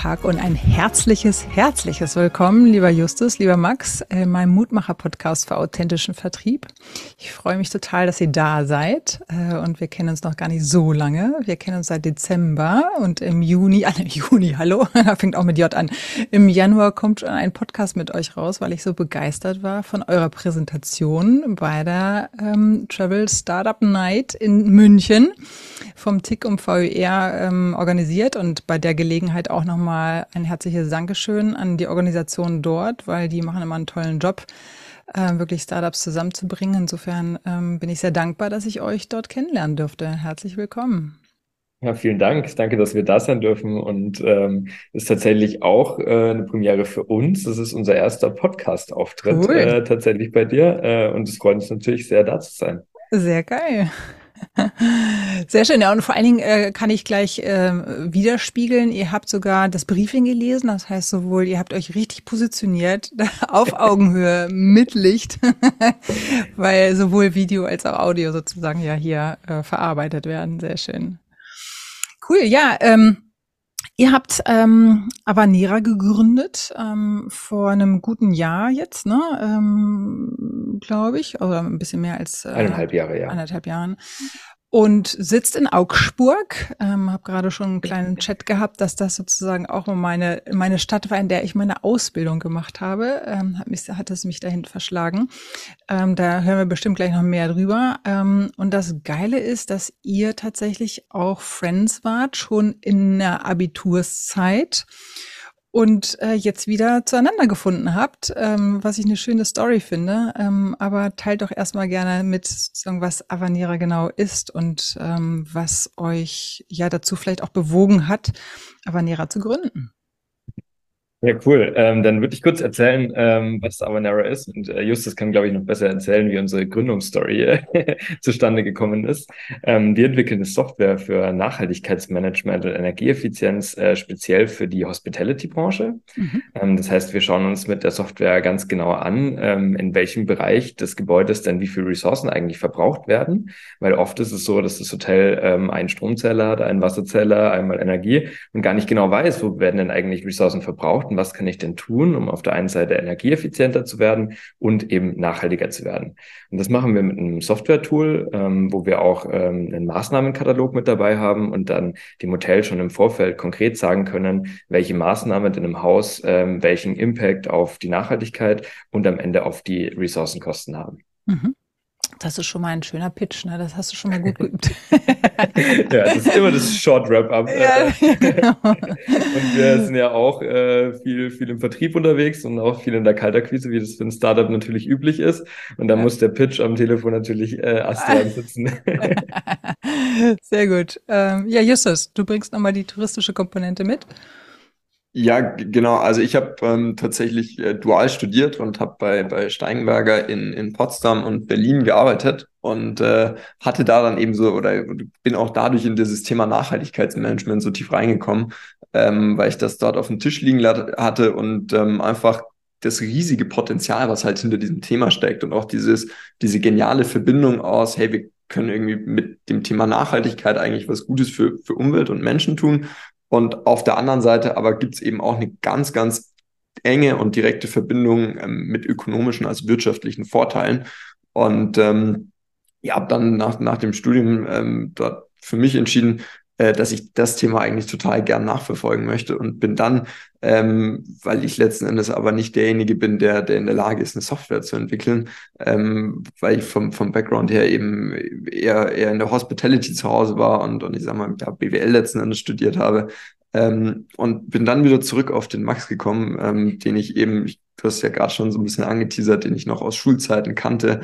Tag und ein herzliches, herzliches Willkommen, lieber Justus, lieber Max, in äh, meinem Mutmacher-Podcast für authentischen Vertrieb. Ich freue mich total, dass ihr da seid äh, und wir kennen uns noch gar nicht so lange. Wir kennen uns seit Dezember und im Juni, ah, im Juni, hallo, fängt auch mit J an. Im Januar kommt ein Podcast mit euch raus, weil ich so begeistert war von eurer Präsentation bei der ähm, Travel Startup Night in München vom TIC und VER ähm, organisiert und bei der Gelegenheit auch nochmal ein herzliches Dankeschön an die Organisation dort, weil die machen immer einen tollen Job, äh, wirklich Startups zusammenzubringen. Insofern ähm, bin ich sehr dankbar, dass ich euch dort kennenlernen durfte. Herzlich willkommen. Ja, vielen Dank. Danke, dass wir da sein dürfen. Und ähm, ist tatsächlich auch äh, eine Premiere für uns. Das ist unser erster Podcast-Auftritt cool. äh, tatsächlich bei dir. Äh, und es freut uns natürlich sehr, da zu sein. Sehr geil. Sehr schön, ja. Und vor allen Dingen äh, kann ich gleich äh, widerspiegeln. Ihr habt sogar das Briefing gelesen. Das heißt sowohl, ihr habt euch richtig positioniert auf Augenhöhe mit Licht, weil sowohl Video als auch Audio sozusagen ja hier äh, verarbeitet werden. Sehr schön. Cool, ja. Ähm, Ihr habt ähm, Avanera gegründet ähm, vor einem guten Jahr jetzt, ne? Ähm, Glaube ich, oder ein bisschen mehr als äh, eineinhalb Jahre, ja. Eineinhalb Jahren und sitzt in Augsburg. Ähm, habe gerade schon einen kleinen Chat gehabt, dass das sozusagen auch meine meine Stadt war, in der ich meine Ausbildung gemacht habe. Ähm, hat, mich, hat es mich dahin verschlagen. Ähm, da hören wir bestimmt gleich noch mehr drüber. Ähm, und das Geile ist, dass ihr tatsächlich auch Friends wart, schon in der Abiturszeit und äh, jetzt wieder zueinander gefunden habt, ähm, was ich eine schöne Story finde. Ähm, aber teilt doch erstmal gerne mit, was Avanera genau ist und ähm, was euch ja dazu vielleicht auch bewogen hat, Avanera zu gründen. Ja, cool. Ähm, dann würde ich kurz erzählen, ähm, was Avanera ist. Und äh, Justus kann, glaube ich, noch besser erzählen, wie unsere Gründungsstory äh, zustande gekommen ist. Ähm, wir entwickeln eine Software für Nachhaltigkeitsmanagement und Energieeffizienz, äh, speziell für die Hospitality-Branche. Mhm. Ähm, das heißt, wir schauen uns mit der Software ganz genau an, ähm, in welchem Bereich des Gebäudes denn wie viele Ressourcen eigentlich verbraucht werden. Weil oft ist es so, dass das Hotel ähm, einen Stromzähler hat, einen Wasserzähler, einmal Energie und gar nicht genau weiß, wo werden denn eigentlich Ressourcen verbraucht beobachten, was kann ich denn tun, um auf der einen Seite energieeffizienter zu werden und eben nachhaltiger zu werden. Und das machen wir mit einem Software-Tool, ähm, wo wir auch ähm, einen Maßnahmenkatalog mit dabei haben und dann dem Hotel schon im Vorfeld konkret sagen können, welche Maßnahme denn im Haus ähm, welchen Impact auf die Nachhaltigkeit und am Ende auf die Ressourcenkosten haben. Mhm. Das ist schon mal ein schöner Pitch, ne? Das hast du schon mal gut geübt. ja, das ist immer das Short Wrap-up. Ja, genau. und wir sind ja auch äh, viel, viel im Vertrieb unterwegs und auch viel in der Kaltakquise, wie das für ein Startup natürlich üblich ist. Und da ja. muss der Pitch am Telefon natürlich äh, astrein sitzen. Sehr gut. Ähm, ja, Justus, du bringst nochmal die touristische Komponente mit. Ja, genau. Also ich habe ähm, tatsächlich äh, dual studiert und habe bei, bei Steinberger in, in Potsdam und Berlin gearbeitet und äh, hatte da dann eben so oder bin auch dadurch in dieses Thema Nachhaltigkeitsmanagement so tief reingekommen, ähm, weil ich das dort auf dem Tisch liegen hatte und ähm, einfach das riesige Potenzial, was halt hinter diesem Thema steckt und auch dieses, diese geniale Verbindung aus, hey, wir können irgendwie mit dem Thema Nachhaltigkeit eigentlich was Gutes für, für Umwelt und Menschen tun und auf der anderen Seite aber gibt es eben auch eine ganz, ganz enge und direkte Verbindung ähm, mit ökonomischen, also wirtschaftlichen Vorteilen. Und ähm, ja, habe dann nach, nach dem Studium ähm, dort für mich entschieden, äh, dass ich das Thema eigentlich total gern nachverfolgen möchte und bin dann, ähm, weil ich letzten Endes aber nicht derjenige bin, der, der in der Lage ist, eine Software zu entwickeln, ähm, weil ich vom, vom Background her eben eher, eher in der Hospitality zu Hause war und, und ich sag mal, ja, BWL letzten Endes studiert habe, ähm, und bin dann wieder zurück auf den Max gekommen, ähm, den ich eben, du hast ja gerade schon so ein bisschen angeteasert, den ich noch aus Schulzeiten kannte.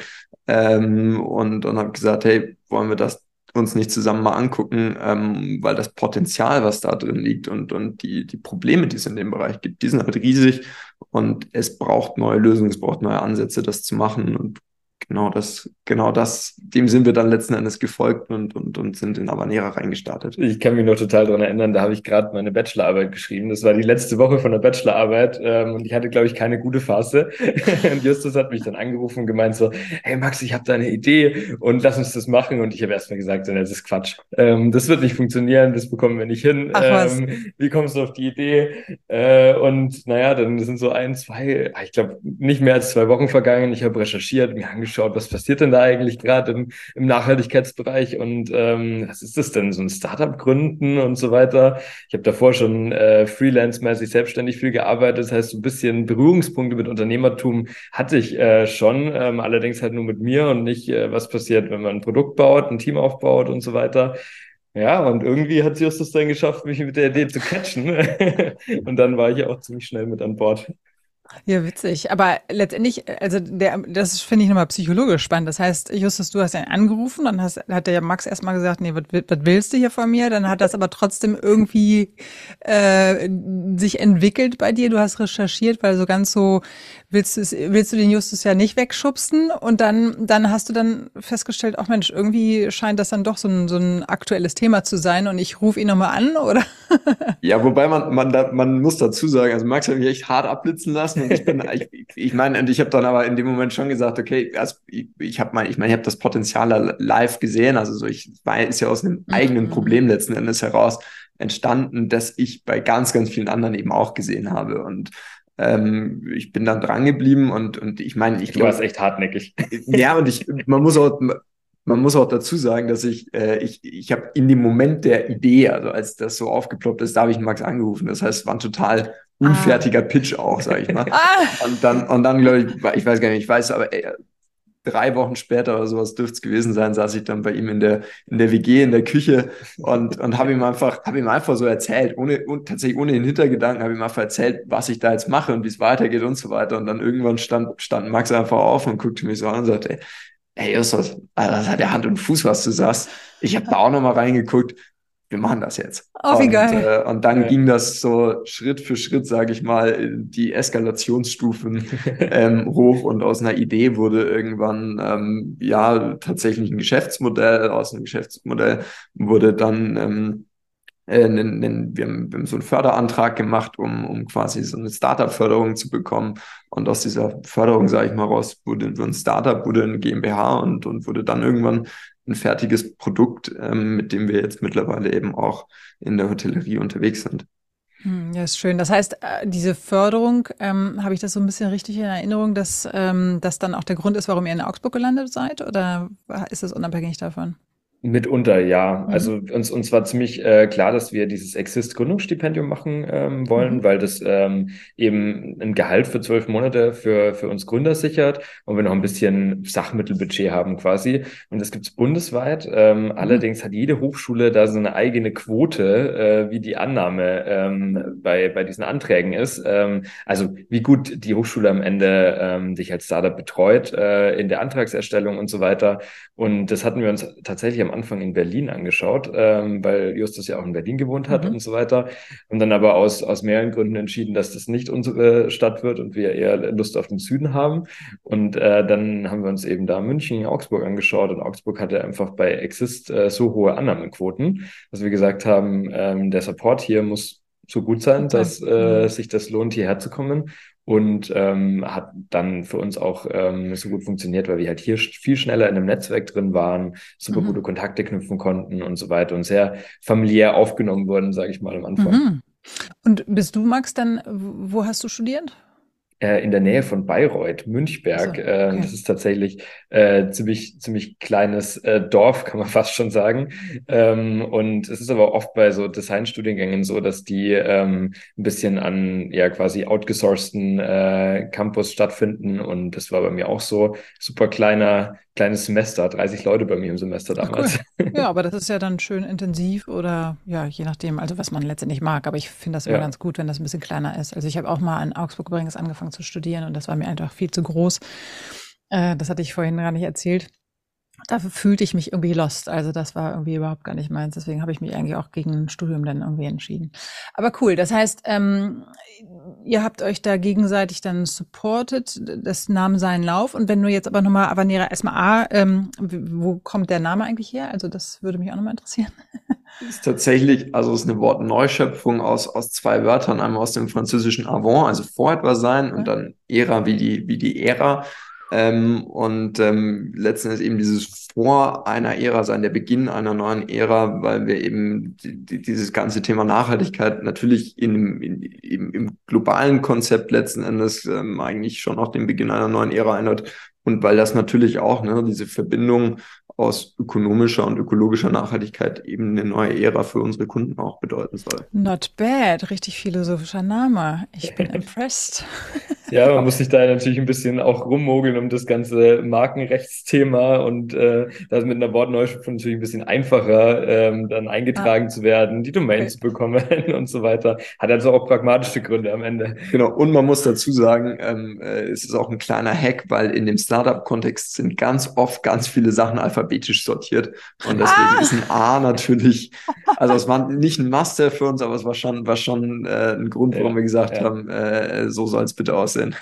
Ähm, und und habe gesagt, hey, wollen wir das uns nicht zusammen mal angucken, ähm, weil das Potenzial, was da drin liegt und, und die, die Probleme, die es in dem Bereich gibt, die sind halt riesig und es braucht neue Lösungen, es braucht neue Ansätze, das zu machen. Und genau das, genau das, dem sind wir dann letzten Endes gefolgt und, und, und sind in Avanera reingestartet. Ich kann mich noch total daran erinnern, da habe ich gerade meine Bachelorarbeit geschrieben. Das war die letzte Woche von der Bachelorarbeit ähm, und ich hatte, glaube ich, keine gute Phase. und Justus hat mich dann angerufen und gemeint so, hey Max, ich habe da eine Idee und lass uns das machen. Und ich habe erstmal gesagt, das ist Quatsch. Ähm, das wird nicht funktionieren, das bekommen wir nicht hin. Ach, was? Ähm, wie kommst du auf die Idee? Äh, und naja, dann sind so ein, zwei, ich glaube, nicht mehr als zwei Wochen vergangen. Ich habe recherchiert, mir angeschaut, was passiert denn da eigentlich gerade im, im Nachhaltigkeitsbereich und ähm, was ist das denn, so ein Startup gründen und so weiter. Ich habe davor schon äh, freelance-mäßig selbstständig viel gearbeitet, das heißt, so ein bisschen Berührungspunkte mit Unternehmertum hatte ich äh, schon, ähm, allerdings halt nur mit mir und nicht, äh, was passiert, wenn man ein Produkt baut, ein Team aufbaut und so weiter. Ja, und irgendwie hat Justus dann geschafft, mich mit der Idee zu catchen. und dann war ich auch ziemlich schnell mit an Bord. Ja, witzig. Aber letztendlich, also der, das finde ich nochmal psychologisch spannend. Das heißt, Justus, du hast ihn angerufen, dann hast, hat der ja Max erstmal gesagt, nee, was, willst du hier von mir? Dann hat das aber trotzdem irgendwie äh, sich entwickelt bei dir. Du hast recherchiert, weil so ganz so willst du, willst du den Justus ja nicht wegschubsen. Und dann, dann hast du dann festgestellt, ach Mensch, irgendwie scheint das dann doch so ein, so ein aktuelles Thema zu sein und ich rufe ihn nochmal an, oder? ja, wobei man, man, man muss dazu sagen, also Max hat mich echt hart abblitzen lassen ich bin, ich, ich meine, und ich habe dann aber in dem Moment schon gesagt, okay, also ich, ich habe mal, ich meine, ich habe das Potenzial live gesehen, also so, ich war, ist ja aus einem mhm. eigenen Problem letzten Endes heraus entstanden, dass ich bei ganz, ganz vielen anderen eben auch gesehen habe und ähm, ich bin dann dran geblieben und, und ich meine, ich Du warst echt hartnäckig. Ja, und ich, man muss auch, man muss auch dazu sagen, dass ich, äh, ich, ich habe in dem Moment der Idee, also als das so aufgeploppt ist, da habe ich Max angerufen. Das heißt, es war ein total unfertiger ah. Pitch auch, sag ich mal. Ah. Und dann, und dann glaube ich, ich weiß gar nicht, ich weiß, aber ey, drei Wochen später oder sowas dürfte es gewesen sein, saß ich dann bei ihm in der, in der WG, in der Küche und, und habe ihm einfach, habe ihm einfach so erzählt, ohne, und tatsächlich ohne den Hintergedanken, habe ihm einfach erzählt, was ich da jetzt mache und wie es weitergeht und so weiter. Und dann irgendwann stand, stand Max einfach auf und guckte mich so an und sagte, ey, ey Justus, das hat ja Hand und Fuß, was du sagst. Ich habe da auch nochmal reingeguckt wir machen das jetzt. Oh, wie und, geil. Äh, und dann ja. ging das so Schritt für Schritt, sage ich mal, die Eskalationsstufen ähm, hoch und aus einer Idee wurde irgendwann ähm, ja tatsächlich ein Geschäftsmodell, aus einem Geschäftsmodell wurde dann ähm, äh, wir, haben, wir haben so einen Förderantrag gemacht, um, um quasi so eine Startup-Förderung zu bekommen. Und aus dieser Förderung, sage ich mal, raus, wurde ein Startup, wurde ein GmbH und, und wurde dann irgendwann ein fertiges Produkt, ähm, mit dem wir jetzt mittlerweile eben auch in der Hotellerie unterwegs sind. Hm, ja, ist schön. Das heißt, äh, diese Förderung, ähm, habe ich das so ein bisschen richtig in Erinnerung, dass ähm, das dann auch der Grund ist, warum ihr in Augsburg gelandet seid? Oder ist das unabhängig davon? Mitunter, ja. Mhm. Also uns, uns war ziemlich äh, klar, dass wir dieses Exist-Gründungsstipendium machen ähm, wollen, mhm. weil das ähm, eben ein Gehalt für zwölf Monate für, für uns Gründer sichert und wir noch ein bisschen Sachmittelbudget haben quasi. Und das gibt's bundesweit. Ähm, mhm. Allerdings hat jede Hochschule da so eine eigene Quote, äh, wie die Annahme ähm, bei, bei diesen Anträgen ist. Ähm, also wie gut die Hochschule am Ende ähm, dich als Startup betreut äh, in der Antragserstellung und so weiter. Und das hatten wir uns tatsächlich am Anfang in Berlin angeschaut, ähm, weil Justus ja auch in Berlin gewohnt hat mhm. und so weiter. Und dann aber aus, aus mehreren Gründen entschieden, dass das nicht unsere Stadt wird und wir eher Lust auf den Süden haben. Und äh, dann haben wir uns eben da München, Augsburg angeschaut und Augsburg hatte einfach bei Exist äh, so hohe Annahmequoten, dass wir gesagt haben, ähm, der Support hier muss so gut sein, dass äh, mhm. sich das lohnt, hierher zu kommen und ähm, hat dann für uns auch ähm, so gut funktioniert, weil wir halt hier viel schneller in einem Netzwerk drin waren, super mhm. gute Kontakte knüpfen konnten und so weiter und sehr familiär aufgenommen wurden, sage ich mal am Anfang. Mhm. Und bist du, Max, dann, wo hast du studiert? Äh, in der Nähe von Bayreuth, Münchberg. Also, okay. äh, das ist tatsächlich äh, ziemlich ziemlich kleines äh, Dorf, kann man fast schon sagen. Ähm, und es ist aber oft bei so Designstudiengängen so, dass die ähm, ein bisschen an ja quasi outgesourcten äh, Campus stattfinden. Und das war bei mir auch so super kleiner kleines Semester, 30 Leute bei mir im Semester damals. Cool. Ja, aber das ist ja dann schön intensiv oder ja, je nachdem, also was man letztendlich mag. Aber ich finde das immer ja. ganz gut, wenn das ein bisschen kleiner ist. Also ich habe auch mal in Augsburg übrigens angefangen zu studieren und das war mir einfach viel zu groß. Äh, das hatte ich vorhin gar nicht erzählt. Da fühlte ich mich irgendwie lost. Also das war irgendwie überhaupt gar nicht meins. Deswegen habe ich mich eigentlich auch gegen ein Studium dann irgendwie entschieden. Aber cool. Das heißt, ähm, ihr habt euch da gegenseitig dann supported. Das nahm seinen Lauf. Und wenn du jetzt aber nochmal Avanera erstmal A, ähm, wo kommt der Name eigentlich her? Also das würde mich auch nochmal interessieren. ist tatsächlich, also ist eine Wortneuschöpfung aus, aus zwei Wörtern, einmal aus dem französischen avant, also vor etwas sein, und dann Ära wie die, wie die Ära. Ähm, und ähm, letzten Endes eben dieses Vor einer Ära sein, der Beginn einer neuen Ära, weil wir eben die, die, dieses ganze Thema Nachhaltigkeit natürlich in, in, im, im globalen Konzept letzten Endes ähm, eigentlich schon auch den Beginn einer neuen Ära einläutet. Und weil das natürlich auch, ne, diese Verbindung aus ökonomischer und ökologischer Nachhaltigkeit eben eine neue Ära für unsere Kunden auch bedeuten soll. Not bad, richtig philosophischer Name. Ich bin impressed. Ja, man muss sich da natürlich ein bisschen auch rummogeln um das ganze Markenrechtsthema und äh, das mit einer Wortneuschöpfung natürlich ein bisschen einfacher, ähm, dann eingetragen ah. zu werden, die Domain okay. zu bekommen und so weiter. Hat also auch pragmatische Gründe am Ende. Genau, und man muss dazu sagen, ähm, äh, es ist auch ein kleiner Hack, weil in dem Startup-Kontext sind ganz oft ganz viele Sachen alphabetisch sortiert und deswegen ah. ist ein A natürlich, also es war nicht ein Master für uns, aber es war schon, war schon äh, ein Grund, warum ja, wir gesagt ja. haben, äh, so soll es bitte aussehen aussehen.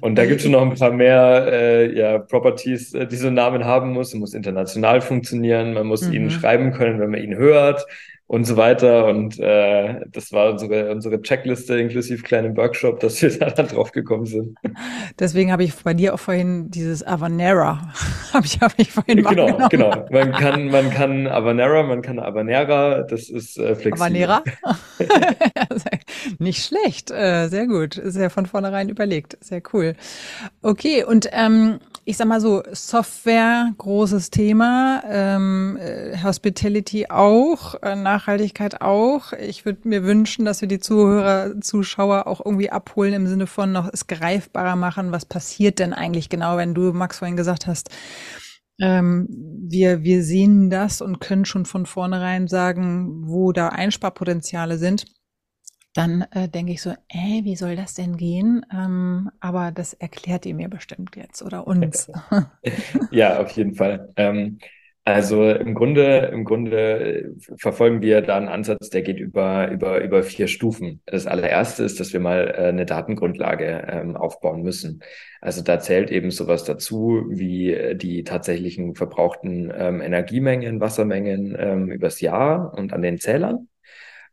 Und da gibt es schon noch ein paar mehr äh, ja, Properties, äh, die so einen Namen haben muss. Es muss international funktionieren, man muss mhm. ihnen schreiben können, wenn man ihn hört und so weiter. Und äh, das war unsere, unsere Checkliste inklusive kleinen Workshop, dass wir da dann drauf gekommen sind. Deswegen habe ich bei dir auch vorhin dieses Avanera, habe ich, hab ich vorhin Genau, genau. Man kann, man kann Avanera, man kann Avanera, das ist äh, flexibel. Avanera? Nicht schlecht, äh, sehr gut. Ist ja von vornherein überlegt. Sehr cool. Okay, und ähm, ich sag mal so, Software, großes Thema, ähm, äh, Hospitality auch, äh, Nachhaltigkeit auch. Ich würde mir wünschen, dass wir die Zuhörer, Zuschauer auch irgendwie abholen im Sinne von noch es greifbarer machen. Was passiert denn eigentlich genau, wenn du, Max, vorhin gesagt hast, ähm, wir, wir sehen das und können schon von vornherein sagen, wo da Einsparpotenziale sind dann äh, denke ich so, äh, wie soll das denn gehen? Ähm, aber das erklärt ihr mir bestimmt jetzt oder uns. ja, auf jeden Fall. Ähm, also im Grunde, im Grunde verfolgen wir da einen Ansatz, der geht über, über, über vier Stufen. Das allererste ist, dass wir mal äh, eine Datengrundlage ähm, aufbauen müssen. Also da zählt eben sowas dazu, wie äh, die tatsächlichen verbrauchten ähm, Energiemengen, Wassermengen ähm, übers Jahr und an den Zählern.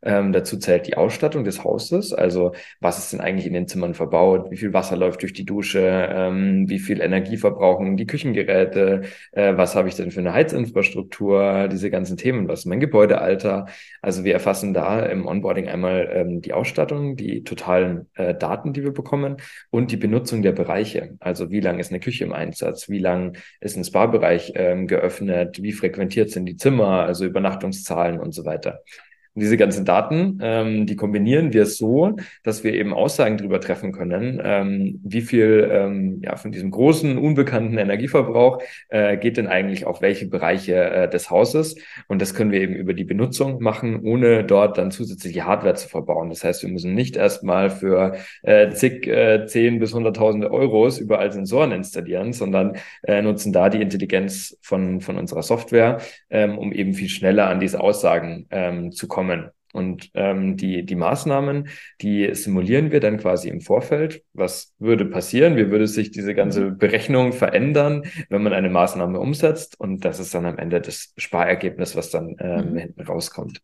Ähm, dazu zählt die Ausstattung des Hauses, also was ist denn eigentlich in den Zimmern verbaut, wie viel Wasser läuft durch die Dusche, ähm, wie viel Energie verbrauchen die Küchengeräte, äh, was habe ich denn für eine Heizinfrastruktur, diese ganzen Themen, was ist mein Gebäudealter. Also wir erfassen da im Onboarding einmal ähm, die Ausstattung, die totalen äh, Daten, die wir bekommen und die Benutzung der Bereiche. Also wie lang ist eine Küche im Einsatz, wie lang ist ein Spa-Bereich ähm, geöffnet, wie frequentiert sind die Zimmer, also Übernachtungszahlen und so weiter. Und diese ganzen Daten, ähm, die kombinieren wir so, dass wir eben Aussagen darüber treffen können, ähm, wie viel ähm, ja, von diesem großen, unbekannten Energieverbrauch äh, geht denn eigentlich auf welche Bereiche äh, des Hauses. Und das können wir eben über die Benutzung machen, ohne dort dann zusätzliche Hardware zu verbauen. Das heißt, wir müssen nicht erstmal für äh, zig, äh, 10 bis 100.000 Euros überall Sensoren installieren, sondern äh, nutzen da die Intelligenz von, von unserer Software, ähm, um eben viel schneller an diese Aussagen ähm, zu kommen kommen. Und ähm, die, die Maßnahmen, die simulieren wir dann quasi im Vorfeld. Was würde passieren? Wie würde sich diese ganze mhm. Berechnung verändern, wenn man eine Maßnahme umsetzt? Und das ist dann am Ende das Sparergebnis, was dann ähm, mhm. hinten rauskommt.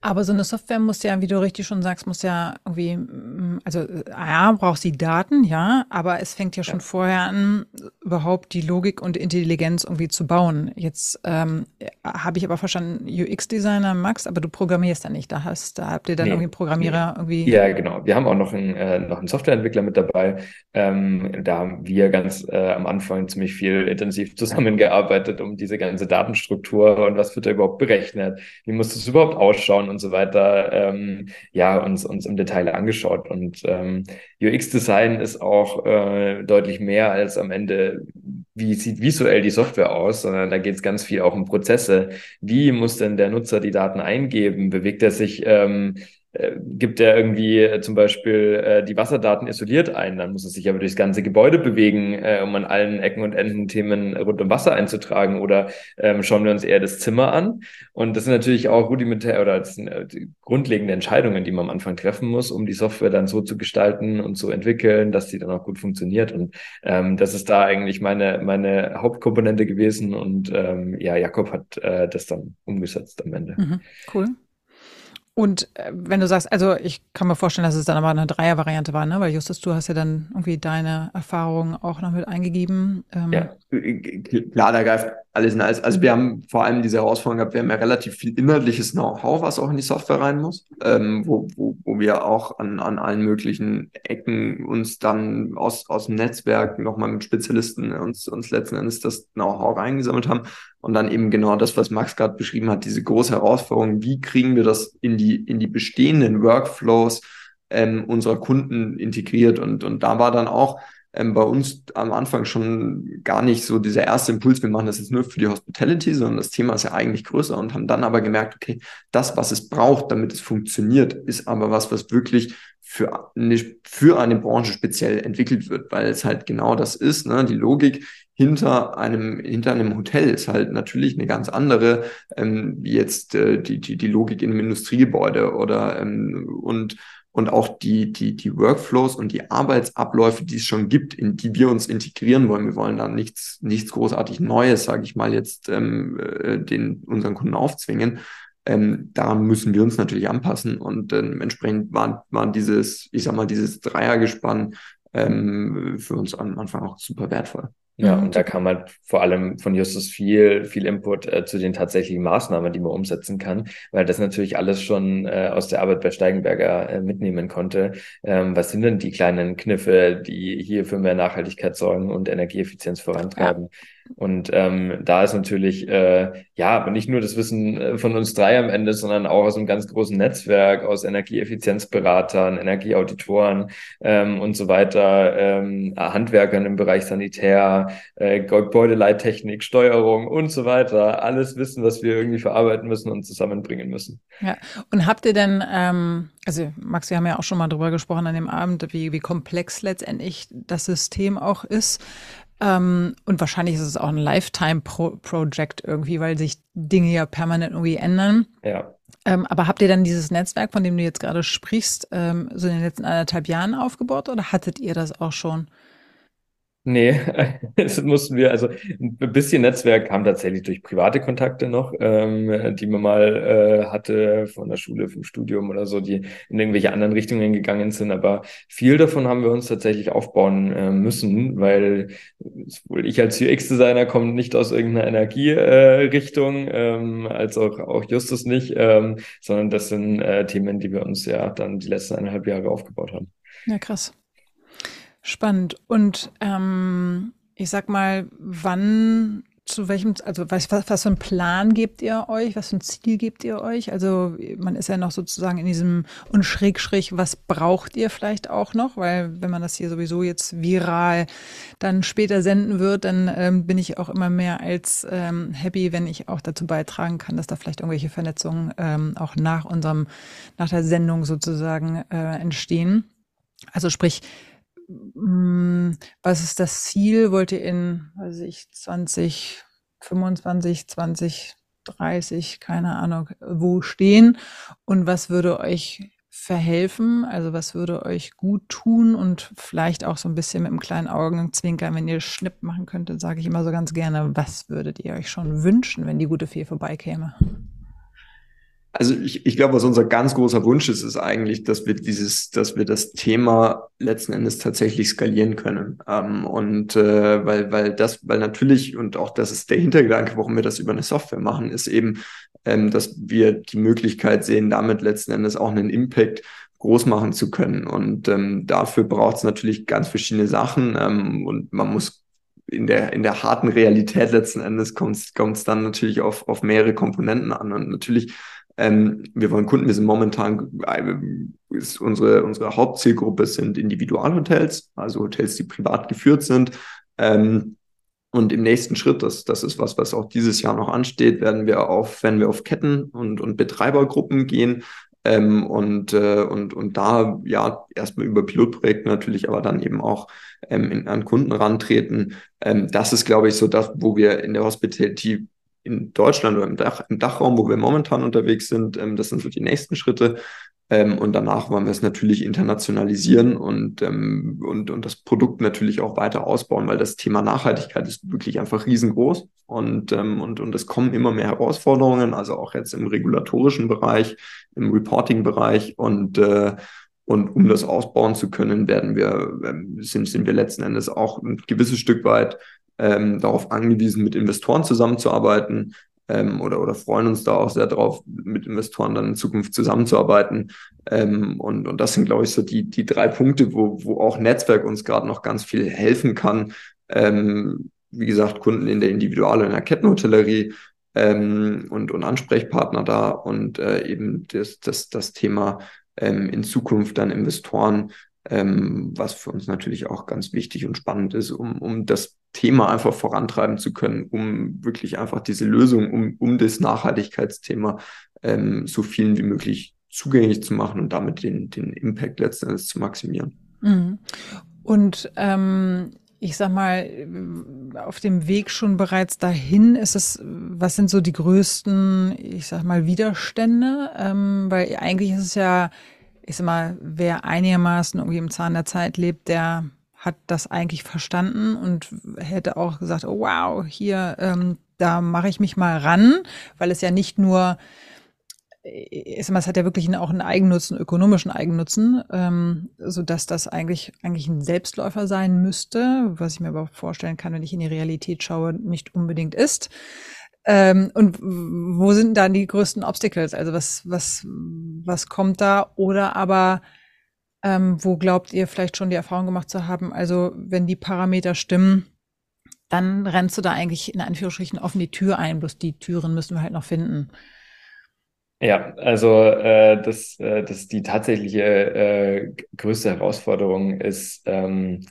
Aber so eine Software muss ja, wie du richtig schon sagst, muss ja irgendwie, mm, also ja, braucht sie Daten, ja, aber es fängt ja schon ja. vorher an, überhaupt die Logik und Intelligenz irgendwie zu bauen. Jetzt ähm, habe ich aber verstanden, UX-Designer Max, aber du programmierst da nicht. Da hast, da habt ihr dann nee, irgendwie einen Programmierer nee. irgendwie. Ja, genau. Wir haben auch noch einen, äh, noch einen Softwareentwickler mit dabei. Ähm, da haben wir ganz äh, am Anfang ziemlich viel intensiv zusammengearbeitet, um diese ganze Datenstruktur und was wird da überhaupt berechnet, wie muss das überhaupt ausschauen und so weiter, ähm, ja, uns, uns im Detail angeschaut. Und ähm, UX-Design ist auch äh, deutlich mehr als am Ende, wie sieht visuell die Software aus, sondern da geht es ganz viel auch um Prozesse. Wie muss denn der Nutzer die Daten eingeben? Bewegt er sich ähm, äh, gibt er irgendwie äh, zum Beispiel äh, die Wasserdaten isoliert ein, dann muss es sich aber durchs ganze Gebäude bewegen, äh, um an allen Ecken und Enden Themen rund um Wasser einzutragen. Oder ähm, schauen wir uns eher das Zimmer an. Und das sind natürlich auch rudimentär oder das sind, äh, grundlegende Entscheidungen, die man am Anfang treffen muss, um die Software dann so zu gestalten und zu entwickeln, dass die dann auch gut funktioniert. Und ähm, das ist da eigentlich meine, meine Hauptkomponente gewesen. Und ähm, ja, Jakob hat äh, das dann umgesetzt am Ende. Mhm, cool. Und äh, wenn du sagst, also ich kann mir vorstellen, dass es dann aber eine Dreier-Variante war, ne? Weil Justus, du hast ja dann irgendwie deine Erfahrungen auch noch mit eingegeben. Ähm ja, klar, da greift alles in alles. Also wir haben vor allem diese Herausforderung gehabt, wir haben ja relativ viel inhaltliches Know-how, was auch in die Software rein muss, ähm, wo, wo, wo wir auch an, an allen möglichen Ecken uns dann aus, aus dem Netzwerk nochmal mit Spezialisten uns, uns letzten Endes das Know-how reingesammelt haben. Und dann eben genau das, was Max gerade beschrieben hat, diese große Herausforderung, wie kriegen wir das in die, in die bestehenden Workflows ähm, unserer Kunden integriert. Und, und da war dann auch ähm, bei uns am Anfang schon gar nicht so dieser erste Impuls, wir machen das jetzt nur für die Hospitality, sondern das Thema ist ja eigentlich größer und haben dann aber gemerkt, okay, das, was es braucht, damit es funktioniert, ist aber was, was wirklich für eine, für eine Branche speziell entwickelt wird, weil es halt genau das ist, ne? die Logik hinter einem, hinter einem Hotel ist halt natürlich eine ganz andere, ähm, wie jetzt äh, die, die, die Logik in einem Industriegebäude oder ähm, und und auch die, die, die Workflows und die Arbeitsabläufe, die es schon gibt, in die wir uns integrieren wollen. Wir wollen da nichts, nichts großartig Neues, sage ich mal, jetzt ähm, äh, den unseren Kunden aufzwingen. Ähm, daran müssen wir uns natürlich anpassen und ähm, entsprechend war, war dieses, ich sag mal, dieses Dreiergespann ähm, für uns am Anfang auch super wertvoll. Ja, mhm. und da kam halt vor allem von Justus viel, viel Input äh, zu den tatsächlichen Maßnahmen, die man umsetzen kann, weil das natürlich alles schon äh, aus der Arbeit bei Steigenberger äh, mitnehmen konnte. Ähm, was sind denn die kleinen Kniffe, die hier für mehr Nachhaltigkeit sorgen und Energieeffizienz vorantreiben? Ja. Und ähm, da ist natürlich, äh, ja, aber nicht nur das Wissen äh, von uns drei am Ende, sondern auch aus einem ganz großen Netzwerk, aus Energieeffizienzberatern, Energieauditoren ähm, und so weiter, ähm, Handwerkern im Bereich Sanitär, äh, Gebäudeleittechnik, Steuerung und so weiter. Alles Wissen, was wir irgendwie verarbeiten müssen und zusammenbringen müssen. Ja, und habt ihr denn, ähm, also Max, wir haben ja auch schon mal drüber gesprochen an dem Abend, wie, wie komplex letztendlich das System auch ist. Ähm, und wahrscheinlich ist es auch ein Lifetime-Project irgendwie, weil sich Dinge ja permanent irgendwie ändern. Ja. Ähm, aber habt ihr dann dieses Netzwerk, von dem du jetzt gerade sprichst, ähm, so in den letzten anderthalb Jahren aufgebaut oder hattet ihr das auch schon? Nee, das mussten wir, also ein bisschen Netzwerk kam tatsächlich durch private Kontakte noch, ähm, die man mal äh, hatte von der Schule, vom Studium oder so, die in irgendwelche anderen Richtungen gegangen sind. Aber viel davon haben wir uns tatsächlich aufbauen äh, müssen, weil ich als UX-Designer komme nicht aus irgendeiner Energierichtung, äh, ähm, als auch, auch Justus nicht, ähm, sondern das sind äh, Themen, die wir uns ja dann die letzten eineinhalb Jahre aufgebaut haben. Ja, krass. Spannend. Und ähm, ich sag mal, wann, zu welchem, also was, was, für einen Plan gebt ihr euch, was für ein Ziel gebt ihr euch? Also man ist ja noch sozusagen in diesem und schräg schräg, was braucht ihr vielleicht auch noch? Weil wenn man das hier sowieso jetzt viral dann später senden wird, dann ähm, bin ich auch immer mehr als ähm, happy, wenn ich auch dazu beitragen kann, dass da vielleicht irgendwelche Vernetzungen ähm, auch nach unserem, nach der Sendung sozusagen äh, entstehen. Also sprich, was ist das Ziel? Wollt ihr in, weiß ich, 20, 25, 20, 30, keine Ahnung, wo stehen? Und was würde euch verhelfen? Also was würde euch gut tun und vielleicht auch so ein bisschen mit einem kleinen Augenzwinkern, wenn ihr Schnipp machen könntet, sage ich immer so ganz gerne, was würdet ihr euch schon wünschen, wenn die gute Fee vorbeikäme? Also ich, ich glaube, was unser ganz großer Wunsch ist, ist eigentlich, dass wir dieses, dass wir das Thema letzten Endes tatsächlich skalieren können. Ähm, und äh, weil, weil das, weil natürlich, und auch das ist der Hintergedanke, warum wir das über eine Software machen, ist eben, ähm, dass wir die Möglichkeit sehen, damit letzten Endes auch einen Impact groß machen zu können. Und ähm, dafür braucht es natürlich ganz verschiedene Sachen. Ähm, und man muss in der, in der harten Realität letzten Endes kommt es dann natürlich auf, auf mehrere Komponenten an. Und natürlich ähm, wir wollen Kunden, wir sind momentan, äh, ist unsere, unsere Hauptzielgruppe sind Individualhotels, also Hotels, die privat geführt sind. Ähm, und im nächsten Schritt, das, das ist was, was auch dieses Jahr noch ansteht, werden wir auf, werden wir auf Ketten und, und Betreibergruppen gehen, Ähm, und, äh, und, und da ja erstmal über Pilotprojekte natürlich, aber dann eben auch ähm, in, an Kunden rantreten. Ähm, das ist, glaube ich, so das, wo wir in der Hospitality in Deutschland oder im, Dach, im Dachraum, wo wir momentan unterwegs sind, ähm, das sind so die nächsten Schritte. Ähm, und danach wollen wir es natürlich internationalisieren und, ähm, und, und das Produkt natürlich auch weiter ausbauen, weil das Thema Nachhaltigkeit ist wirklich einfach riesengroß und, ähm, und, und es kommen immer mehr Herausforderungen, also auch jetzt im regulatorischen Bereich, im Reporting-Bereich und äh, und um das ausbauen zu können, werden wir, ähm, sind, sind wir letzten Endes auch ein gewisses Stück weit ähm, darauf angewiesen, mit Investoren zusammenzuarbeiten, ähm, oder, oder freuen uns da auch sehr drauf, mit Investoren dann in Zukunft zusammenzuarbeiten. Ähm, und, und das sind, glaube ich, so die, die drei Punkte, wo, wo auch Netzwerk uns gerade noch ganz viel helfen kann. Ähm, wie gesagt, Kunden in der Individual- und in der Kettenhotellerie ähm, und, und Ansprechpartner da und äh, eben das, das, das Thema ähm, in Zukunft dann Investoren ähm, was für uns natürlich auch ganz wichtig und spannend ist, um, um das Thema einfach vorantreiben zu können, um wirklich einfach diese Lösung, um, um das Nachhaltigkeitsthema ähm, so vielen wie möglich zugänglich zu machen und damit den, den Impact letztendlich zu maximieren. Mhm. Und ähm, ich sag mal, auf dem Weg schon bereits dahin ist es, was sind so die größten, ich sag mal, Widerstände? Ähm, weil eigentlich ist es ja ich sag mal, wer einigermaßen irgendwie im Zahn der Zeit lebt, der hat das eigentlich verstanden und hätte auch gesagt, oh wow, hier, ähm, da mache ich mich mal ran, weil es ja nicht nur, ich sag mal, es hat ja wirklich auch einen Eigennutzen, ökonomischen Eigennutzen, ähm, so dass das eigentlich eigentlich ein Selbstläufer sein müsste, was ich mir aber vorstellen kann, wenn ich in die Realität schaue, nicht unbedingt ist. Ähm, und wo sind dann die größten Obstacles? Also was, was, was kommt da? Oder aber ähm, wo glaubt ihr vielleicht schon die Erfahrung gemacht zu haben? Also wenn die Parameter stimmen, dann rennst du da eigentlich in Anführungsstrichen offen die Tür ein. Bloß die Türen müssen wir halt noch finden. Ja, also äh, das, äh, das die tatsächliche äh, größte Herausforderung ist, ähm,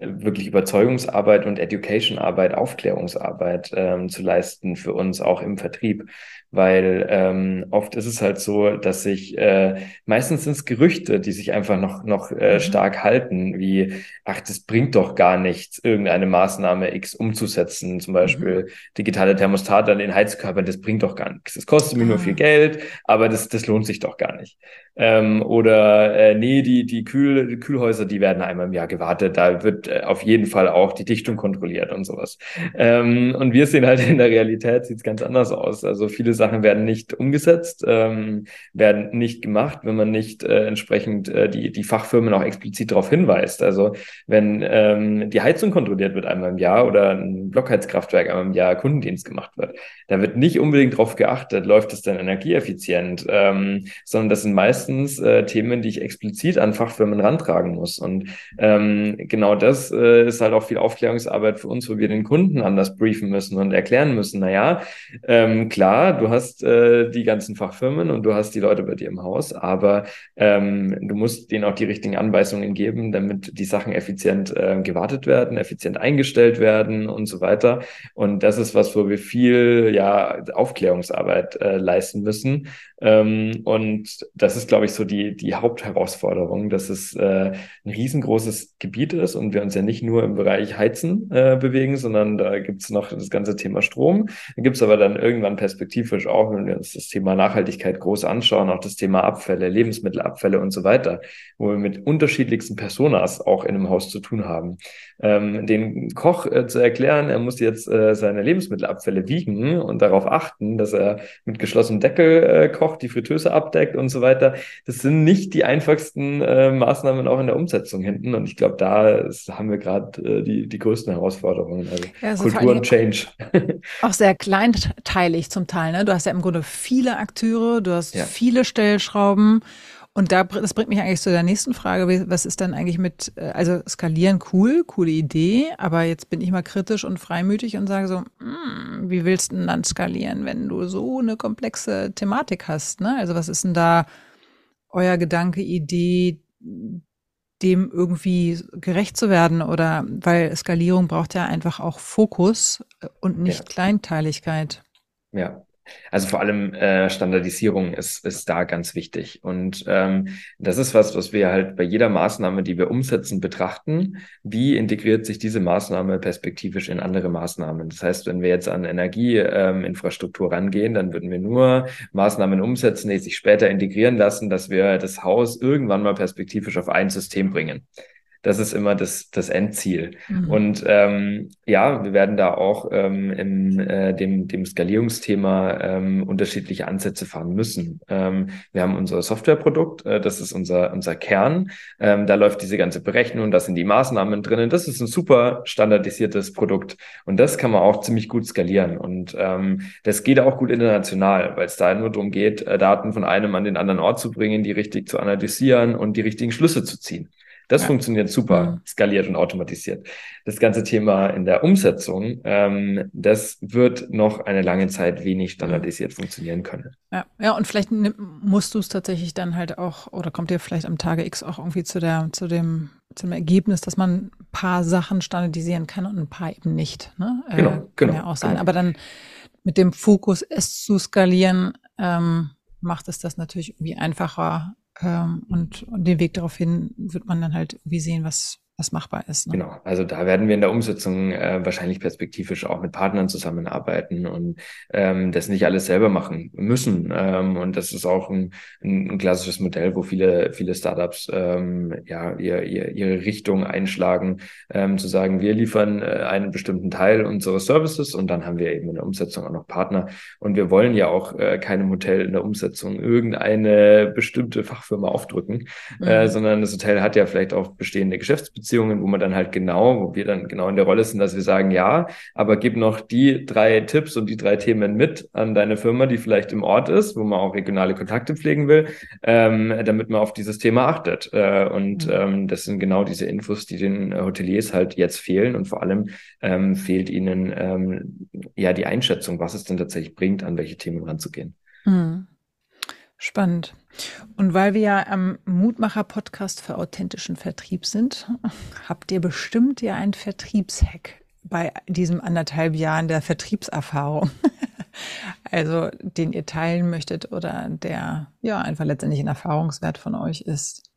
wirklich Überzeugungsarbeit und Education-Arbeit, Aufklärungsarbeit ähm, zu leisten für uns auch im Vertrieb weil ähm, oft ist es halt so, dass sich äh, meistens sind es Gerüchte, die sich einfach noch noch äh, mhm. stark halten, wie ach, das bringt doch gar nichts, irgendeine Maßnahme X umzusetzen, zum Beispiel mhm. digitale Thermostate an den Heizkörpern, das bringt doch gar nichts, das kostet mir ah. nur viel Geld, aber das das lohnt sich doch gar nicht. Ähm, oder äh, nee, die die, Kühl, die Kühlhäuser, die werden einmal im Jahr gewartet, da wird äh, auf jeden Fall auch die Dichtung kontrolliert und sowas. Ähm, und wir sehen halt in der Realität sieht's ganz anders aus. Also viele Sachen werden nicht umgesetzt, ähm, werden nicht gemacht, wenn man nicht äh, entsprechend äh, die, die Fachfirmen auch explizit darauf hinweist. Also wenn ähm, die Heizung kontrolliert wird einmal im Jahr oder ein Blockheizkraftwerk einmal im Jahr Kundendienst gemacht wird, da wird nicht unbedingt darauf geachtet, läuft es denn energieeffizient, ähm, sondern das sind meistens äh, Themen, die ich explizit an Fachfirmen rantragen muss. Und ähm, genau das äh, ist halt auch viel Aufklärungsarbeit für uns, wo wir den Kunden anders briefen müssen und erklären müssen, naja, ähm, klar, du hast äh, die ganzen Fachfirmen und du hast die Leute bei dir im Haus, aber ähm, du musst denen auch die richtigen Anweisungen geben, damit die Sachen effizient äh, gewartet werden, effizient eingestellt werden und so weiter. Und das ist was, wo wir viel ja Aufklärungsarbeit äh, leisten müssen. Ähm, und das ist, glaube ich, so die, die Hauptherausforderung, dass es äh, ein riesengroßes Gebiet ist und wir uns ja nicht nur im Bereich Heizen äh, bewegen, sondern da gibt es noch das ganze Thema Strom. Da gibt es aber dann irgendwann perspektivisch spezifisch auch, wenn wir uns das Thema Nachhaltigkeit groß anschauen, auch das Thema Abfälle, Lebensmittelabfälle und so weiter, wo wir mit unterschiedlichsten Personas auch in einem Haus zu tun haben. Ähm, den Koch äh, zu erklären, er muss jetzt äh, seine Lebensmittelabfälle wiegen und darauf achten, dass er mit geschlossenem Deckel äh, kocht, die Fritteuse abdeckt und so weiter. Das sind nicht die einfachsten äh, Maßnahmen auch in der Umsetzung hinten. Und ich glaube, da haben wir gerade äh, die, die größten Herausforderungen. Also, ja, also Kultur und Change. Auch sehr kleinteilig zum Teil. Ne? Du hast ja im Grunde viele Akteure, du hast ja. viele Stellschrauben. Und da, das bringt mich eigentlich zu der nächsten Frage. Was ist dann eigentlich mit, äh, also skalieren cool, coole Idee, aber jetzt bin ich mal kritisch und freimütig und sage so, hm, wie willst du denn dann skalieren, wenn du so eine komplexe Thematik hast? Ne? Also was ist denn da euer Gedanke, Idee, dem irgendwie gerecht zu werden oder weil Skalierung braucht ja einfach auch Fokus und nicht ja. Kleinteiligkeit. Ja, Also vor allem äh, Standardisierung ist, ist da ganz wichtig. Und ähm, das ist was, was wir halt bei jeder Maßnahme, die wir umsetzen, betrachten. Wie integriert sich diese Maßnahme perspektivisch in andere Maßnahmen? Das heißt, wenn wir jetzt an Energieinfrastruktur ähm, rangehen, dann würden wir nur Maßnahmen umsetzen, die sich später integrieren lassen, dass wir das Haus irgendwann mal perspektivisch auf ein System bringen. Das ist immer das, das Endziel. Mhm. Und ähm, ja, wir werden da auch ähm, in äh, dem, dem Skalierungsthema ähm, unterschiedliche Ansätze fahren müssen. Ähm, wir haben unser Softwareprodukt, äh, das ist unser, unser Kern. Ähm, da läuft diese ganze Berechnung, da sind die Maßnahmen drinnen. Das ist ein super standardisiertes Produkt. Und das kann man auch ziemlich gut skalieren. Und ähm, das geht auch gut international, weil es da nur darum geht, äh, Daten von einem an den anderen Ort zu bringen, die richtig zu analysieren und die richtigen Schlüsse zu ziehen. Das ja. funktioniert super, mhm. skaliert und automatisiert. Das ganze Thema in der Umsetzung, ähm, das wird noch eine lange Zeit wenig standardisiert funktionieren können. Ja, ja und vielleicht musst du es tatsächlich dann halt auch, oder kommt ihr vielleicht am Tage X auch irgendwie zu der, zu dem, zum Ergebnis, dass man ein paar Sachen standardisieren kann und ein paar eben nicht. Ne? Äh, genau, genau. Ja auch sein. Genau. Aber dann mit dem Fokus, es zu skalieren, ähm, macht es das natürlich irgendwie einfacher, ähm, und, und den Weg darauf hin wird man dann halt wie sehen, was, was machbar ist. Ne? Genau, also da werden wir in der Umsetzung äh, wahrscheinlich perspektivisch auch mit Partnern zusammenarbeiten und ähm, das nicht alles selber machen müssen. Ähm, und das ist auch ein, ein, klassisches Modell, wo viele, viele Startups ähm, ja ihr, ihr, ihre Richtung einschlagen, ähm, zu sagen, wir liefern äh, einen bestimmten Teil unserer Services und dann haben wir eben in der Umsetzung auch noch Partner. Und wir wollen ja auch äh, keinem Hotel in der Umsetzung irgendeine bestimmte Fachfirma aufdrücken, äh, mhm. äh, sondern das Hotel hat ja vielleicht auch bestehende Geschäftsbeziehungen Beziehungen, wo man dann halt genau, wo wir dann genau in der Rolle sind, dass wir sagen, ja, aber gib noch die drei Tipps und die drei Themen mit an deine Firma, die vielleicht im Ort ist, wo man auch regionale Kontakte pflegen will, ähm, damit man auf dieses Thema achtet. Äh, und mhm. ähm, das sind genau diese Infos, die den Hoteliers halt jetzt fehlen und vor allem ähm, fehlt ihnen ähm, ja die Einschätzung, was es denn tatsächlich bringt, an welche Themen ranzugehen. Mhm. Spannend. Und weil wir ja am Mutmacher-Podcast für authentischen Vertrieb sind, habt ihr bestimmt ja einen Vertriebshack bei diesem anderthalb Jahren der Vertriebserfahrung. also den ihr teilen möchtet oder der ja einfach letztendlich ein Erfahrungswert von euch ist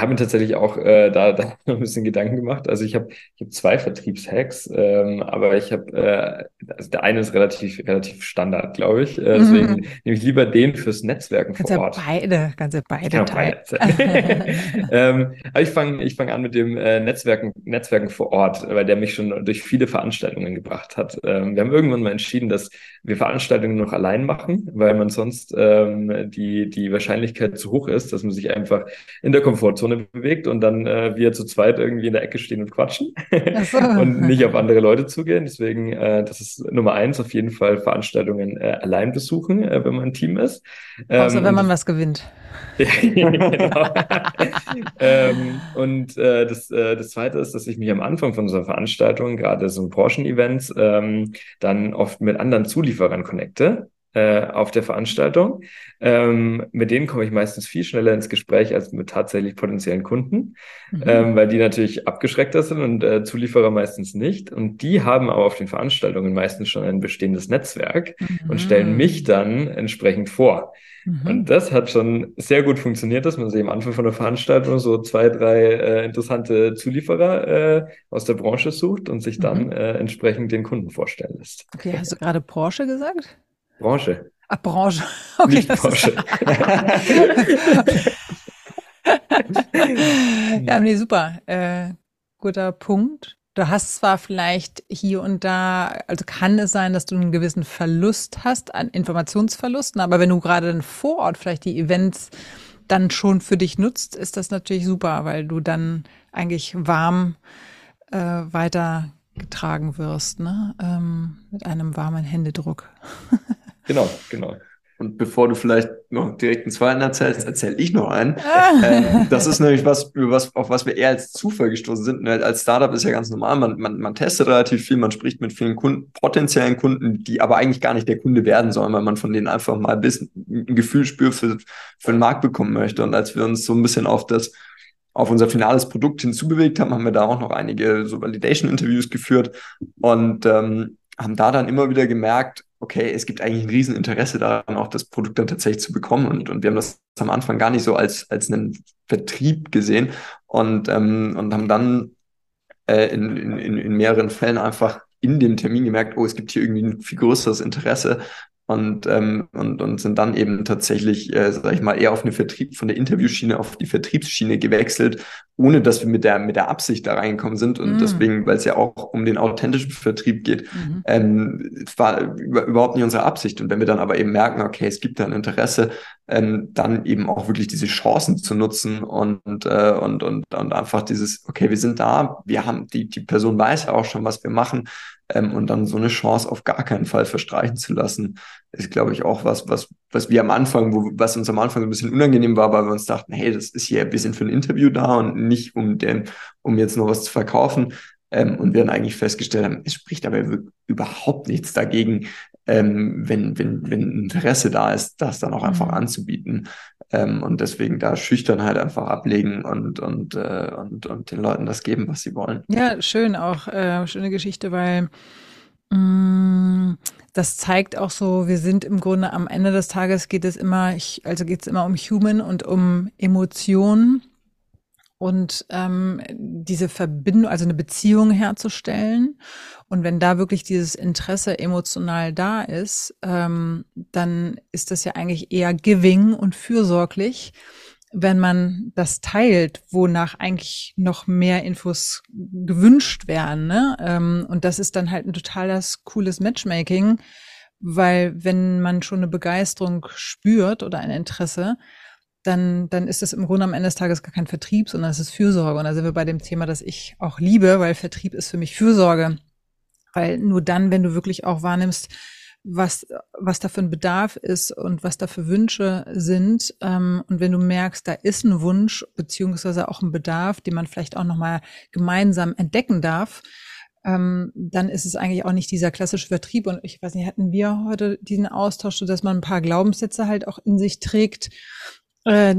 habe mir tatsächlich auch äh, da, da ein bisschen Gedanken gemacht. Also ich habe ich hab zwei Vertriebshacks, ähm, aber ich habe, äh, also der eine ist relativ relativ Standard, glaube ich. Äh, deswegen mhm. nehme ich lieber den fürs Netzwerken kannst vor Ort. Ja beide, kannst ja beide teilen. ähm, aber ich fange ich fang an mit dem äh, Netzwerken Netzwerken vor Ort, weil der mich schon durch viele Veranstaltungen gebracht hat. Ähm, wir haben irgendwann mal entschieden, dass wir Veranstaltungen noch allein machen, weil man sonst ähm, die die Wahrscheinlichkeit zu hoch ist, dass man sich einfach in der Komfortzone Zone bewegt und dann äh, wir zu zweit irgendwie in der Ecke stehen und quatschen so. und nicht auf andere Leute zugehen. Deswegen, äh, das ist Nummer eins, auf jeden Fall Veranstaltungen äh, allein besuchen, äh, wenn man ein Team ist. Ähm, Außer wenn man was gewinnt. genau. ähm, und äh, das, äh, das Zweite ist, dass ich mich am Anfang von so einer Veranstaltung, gerade so Porschen-Events, ähm, dann oft mit anderen Zulieferern connecte äh, auf der Veranstaltung. Ähm, mit denen komme ich meistens viel schneller ins Gespräch als mit tatsächlich potenziellen Kunden, mhm. ähm, weil die natürlich abgeschreckter sind und äh, Zulieferer meistens nicht. Und die haben aber auf den Veranstaltungen meistens schon ein bestehendes Netzwerk mhm. und stellen mich dann entsprechend vor. Mhm. Und das hat schon sehr gut funktioniert, dass man sich am Anfang von der Veranstaltung so zwei, drei äh, interessante Zulieferer äh, aus der Branche sucht und sich dann mhm. äh, entsprechend den Kunden vorstellen lässt. Okay, hast du gerade Porsche gesagt? Branche. Ach, Branche. Okay, Nicht Branche. ja, nee, super. Äh, guter Punkt. Du hast zwar vielleicht hier und da, also kann es sein, dass du einen gewissen Verlust hast an Informationsverlusten, aber wenn du gerade dann vor Ort vielleicht die Events dann schon für dich nutzt, ist das natürlich super, weil du dann eigentlich warm äh, weitergetragen wirst, ne? Ähm, mit einem warmen Händedruck. Genau, genau. Und bevor du vielleicht noch direkt einen zweiten erzählst, erzähle ich noch einen. äh, das ist nämlich was, was, auf was wir eher als Zufall gestoßen sind. Ne, als Startup ist ja ganz normal, man, man, man testet relativ viel, man spricht mit vielen Kunden, potenziellen Kunden, die aber eigentlich gar nicht der Kunde werden sollen, weil man von denen einfach mal ein bisschen ein Gefühl spürt für, für den Markt bekommen möchte. Und als wir uns so ein bisschen auf das auf unser finales Produkt hinzubewegt haben, haben wir da auch noch einige so Validation-Interviews geführt. Und ähm, haben da dann immer wieder gemerkt, okay, es gibt eigentlich ein Rieseninteresse daran, auch das Produkt dann tatsächlich zu bekommen. Und, und wir haben das am Anfang gar nicht so als, als einen Vertrieb gesehen und, ähm, und haben dann äh, in, in, in mehreren Fällen einfach in dem Termin gemerkt, oh, es gibt hier irgendwie ein viel größeres Interesse und, ähm, und, und sind dann eben tatsächlich, äh, sag ich mal, eher auf eine Vertrieb, von der Interviewschiene auf die Vertriebsschiene gewechselt, ohne dass wir mit der, mit der Absicht da reingekommen sind. Und mm. deswegen, weil es ja auch um den authentischen Vertrieb geht, mhm. ähm, war über, überhaupt nicht unsere Absicht. Und wenn wir dann aber eben merken, okay, es gibt da ein Interesse, ähm, dann eben auch wirklich diese Chancen zu nutzen und, äh, und, und, und einfach dieses, okay, wir sind da, wir haben, die, die Person weiß ja auch schon, was wir machen, ähm, und dann so eine Chance auf gar keinen Fall verstreichen zu lassen, ist, glaube ich, auch was, was, was wir am Anfang, wo, was uns am Anfang ein bisschen unangenehm war, weil wir uns dachten, hey, das ist hier, wir sind für ein Interview da und nicht um den, um jetzt nur was zu verkaufen. Ähm, und wir dann eigentlich festgestellt haben, es spricht aber überhaupt nichts dagegen, ähm, wenn, wenn, wenn Interesse da ist, das dann auch einfach mhm. anzubieten. Ähm, und deswegen da schüchtern halt einfach ablegen und, und, äh, und, und den Leuten das geben, was sie wollen. Ja, schön auch, äh, schöne Geschichte, weil mh, mm, das zeigt auch so, wir sind im Grunde am Ende des Tages geht es immer, ich, also geht es immer um Human und um Emotionen und ähm, diese Verbindung, also eine Beziehung herzustellen. Und wenn da wirklich dieses Interesse emotional da ist, ähm, dann ist das ja eigentlich eher giving und fürsorglich, wenn man das teilt, wonach eigentlich noch mehr Infos gewünscht werden. Ne? Ähm, und das ist dann halt ein totales cooles Matchmaking, weil wenn man schon eine Begeisterung spürt oder ein Interesse, dann, dann ist es im Grunde am Ende des Tages gar kein Vertrieb, sondern es ist Fürsorge. Und da sind wir bei dem Thema, das ich auch liebe, weil Vertrieb ist für mich Fürsorge. Weil nur dann, wenn du wirklich auch wahrnimmst, was, was da für ein Bedarf ist und was da für Wünsche sind. Ähm, und wenn du merkst, da ist ein Wunsch beziehungsweise auch ein Bedarf, den man vielleicht auch nochmal gemeinsam entdecken darf, ähm, dann ist es eigentlich auch nicht dieser klassische Vertrieb. Und ich weiß nicht, hatten wir heute diesen Austausch, so dass man ein paar Glaubenssätze halt auch in sich trägt, äh,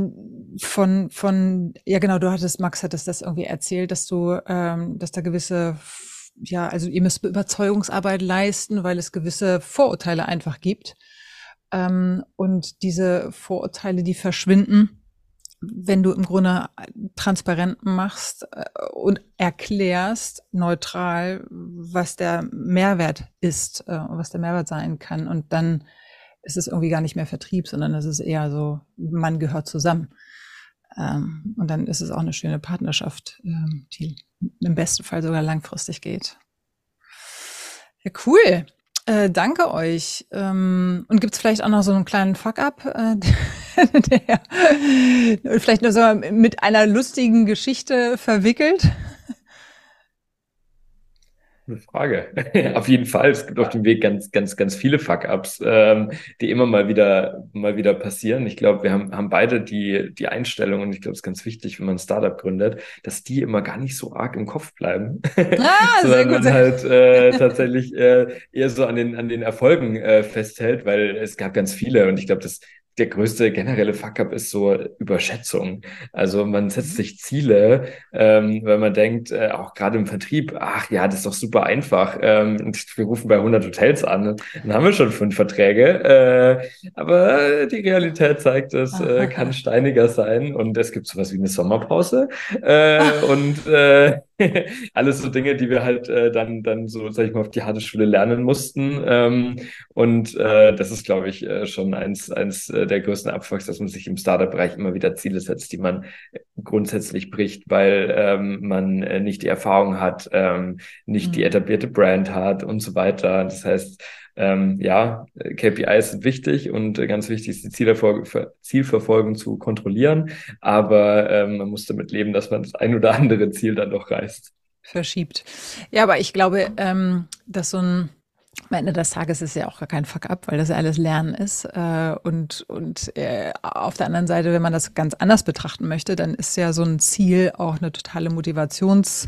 von, von, ja genau, du hattest, Max hattest das irgendwie erzählt, dass du, ähm, dass da gewisse, ja, also ihr müsst Überzeugungsarbeit leisten, weil es gewisse Vorurteile einfach gibt. Ähm, und diese Vorurteile, die verschwinden, wenn du im Grunde transparent machst äh, und erklärst neutral, was der Mehrwert ist äh, was der Mehrwert sein kann. Und dann ist es irgendwie gar nicht mehr Vertrieb, sondern es ist eher so, man gehört zusammen. Ähm, und dann ist es auch eine schöne Partnerschaft, ähm, die im besten Fall sogar langfristig geht. Ja, cool. Äh, danke euch. Ähm, und gibt's vielleicht auch noch so einen kleinen Fuck-up, äh, der vielleicht nur so mit einer lustigen Geschichte verwickelt? Eine Frage. auf jeden Fall. Es gibt auf dem Weg ganz, ganz, ganz viele Fuck-ups, ähm, die immer mal wieder, mal wieder passieren. Ich glaube, wir haben, haben beide die, die Einstellung und ich glaube, es ist ganz wichtig, wenn man ein Startup gründet, dass die immer gar nicht so arg im Kopf bleiben. Ah, Sondern man halt äh, tatsächlich äh, eher so an den, an den Erfolgen äh, festhält, weil es gab ganz viele und ich glaube, das der größte generelle Fuck-up ist so Überschätzung. Also man setzt sich Ziele, ähm, weil man denkt, äh, auch gerade im Vertrieb, ach ja, das ist doch super einfach. Ähm, wir rufen bei 100 Hotels an, dann haben wir schon fünf Verträge. Äh, aber die Realität zeigt, es äh, kann steiniger sein und es gibt sowas wie eine Sommerpause. Äh, und äh, alles so Dinge, die wir halt äh, dann, dann so, sag ich mal, auf die harte Schule lernen mussten. Ähm, und äh, das ist, glaube ich, äh, schon eins, eins äh, der größten Abfucks, dass man sich im Startup-Bereich immer wieder Ziele setzt, die man grundsätzlich bricht, weil ähm, man äh, nicht die Erfahrung hat, ähm, nicht mhm. die etablierte Brand hat und so weiter. Das heißt, ähm, ja, KPIs sind wichtig und äh, ganz wichtig ist die Zielerfolge, Zielverfolgung zu kontrollieren, aber ähm, man muss damit leben, dass man das ein oder andere Ziel dann doch reißt. Verschiebt. Ja, aber ich glaube, ähm, dass so ein am Ende des Tages ist ja auch gar kein Fuck-up, weil das ja alles Lernen ist. Äh, und und äh, auf der anderen Seite, wenn man das ganz anders betrachten möchte, dann ist ja so ein Ziel auch eine totale Motivations-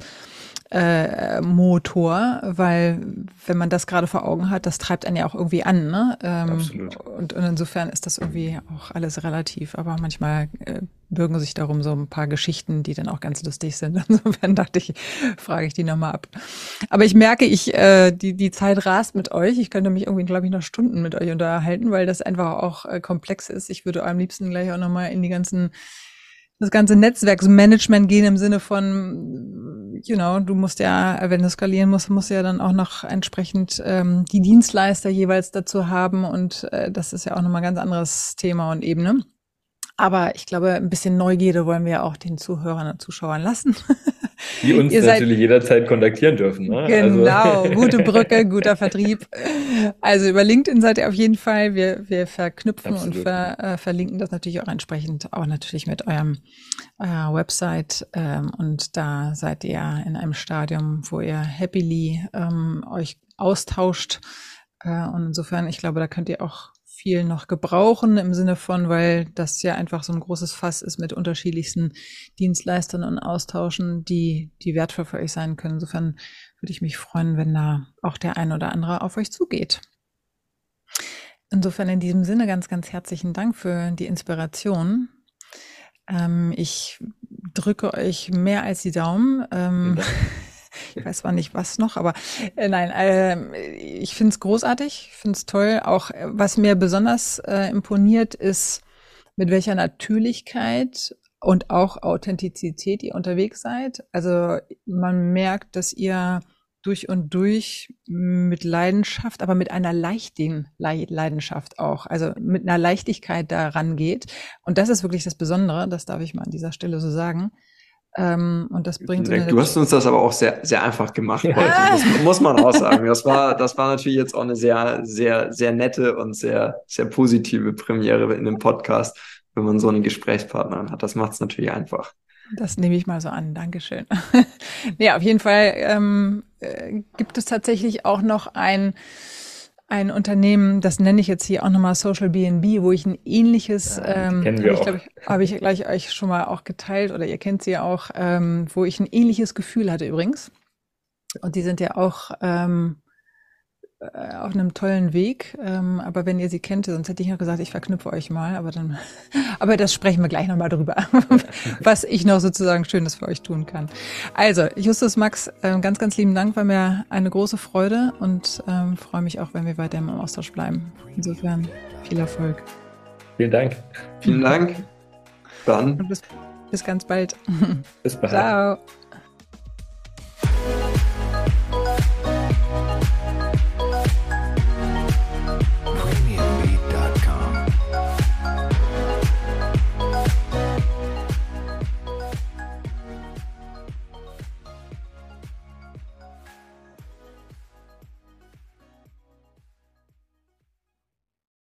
Motor, weil wenn man das gerade vor Augen hat, das treibt einen ja auch irgendwie an. Ne? Ähm, Absolut. Und, und insofern ist das irgendwie auch alles relativ. Aber manchmal äh, bürgen sich darum so ein paar Geschichten, die dann auch ganz lustig sind. Insofern dachte ich, frage ich die nochmal ab. Aber ich merke, ich äh, die die Zeit rast mit euch. Ich könnte mich irgendwie, glaube ich, noch Stunden mit euch unterhalten, weil das einfach auch äh, komplex ist. Ich würde am liebsten gleich auch nochmal in die ganzen das ganze Netzwerksmanagement gehen im Sinne von, you know, du musst ja, wenn du skalieren musst, musst du ja dann auch noch entsprechend ähm, die Dienstleister jeweils dazu haben und äh, das ist ja auch nochmal ein ganz anderes Thema und Ebene. Aber ich glaube, ein bisschen Neugierde wollen wir auch den Zuhörern und Zuschauern lassen. Die uns Ihr natürlich jederzeit kontaktieren dürfen. Ne? Genau, also. gute Brücke, guter Vertrieb. Also über LinkedIn seid ihr auf jeden Fall. Wir, wir verknüpfen Absolut. und ver, äh, verlinken das natürlich auch entsprechend, auch natürlich mit eurem eurer Website. Ähm, und da seid ihr in einem Stadium, wo ihr happily ähm, euch austauscht. Äh, und insofern, ich glaube, da könnt ihr auch viel noch gebrauchen im Sinne von, weil das ja einfach so ein großes Fass ist mit unterschiedlichsten Dienstleistern und Austauschen, die, die wertvoll für euch sein können. Insofern würde ich mich freuen, wenn da auch der ein oder andere auf euch zugeht. Insofern in diesem Sinne ganz, ganz herzlichen Dank für die Inspiration. Ähm, ich drücke euch mehr als die Daumen. Ähm, ich weiß zwar nicht was noch, aber äh, nein, äh, ich finde es großartig, ich finde es toll. Auch äh, was mir besonders äh, imponiert, ist, mit welcher Natürlichkeit und auch Authentizität ihr unterwegs seid. Also man merkt, dass ihr durch und durch mit Leidenschaft, aber mit einer leichten Leidenschaft auch, also mit einer Leichtigkeit daran geht. Und das ist wirklich das Besondere, das darf ich mal an dieser Stelle so sagen. Ähm, und das bringt so Du hast uns das aber auch sehr, sehr einfach gemacht heute. Das muss man auch sagen. Das war, das war natürlich jetzt auch eine sehr, sehr, sehr nette und sehr, sehr positive Premiere in dem Podcast, wenn man so einen Gesprächspartner hat. Das macht es natürlich einfach. Das nehme ich mal so an. Dankeschön. ja, auf jeden Fall ähm, äh, gibt es tatsächlich auch noch ein ein Unternehmen, das nenne ich jetzt hier auch nochmal Social BNB, wo ich ein ähnliches, ja, ähm, habe ich, glaube ich, habe ich gleich euch schon mal auch geteilt oder ihr kennt sie ja auch, ähm, wo ich ein ähnliches Gefühl hatte übrigens. Und die sind ja auch ähm, äh, auf einem tollen Weg. Ähm, aber wenn ihr sie kennt, sonst hätte ich noch gesagt, ich verknüpfe euch mal. Aber dann, aber das sprechen wir gleich nochmal drüber, was ich noch sozusagen Schönes für euch tun kann. Also, Justus Max, äh, ganz, ganz lieben Dank, war mir eine große Freude und ähm, freue mich auch, wenn wir weiter im Austausch bleiben. Insofern viel Erfolg. Vielen Dank. Vielen Dank. Dann. Bis, bis ganz bald. Bis bald. Ciao.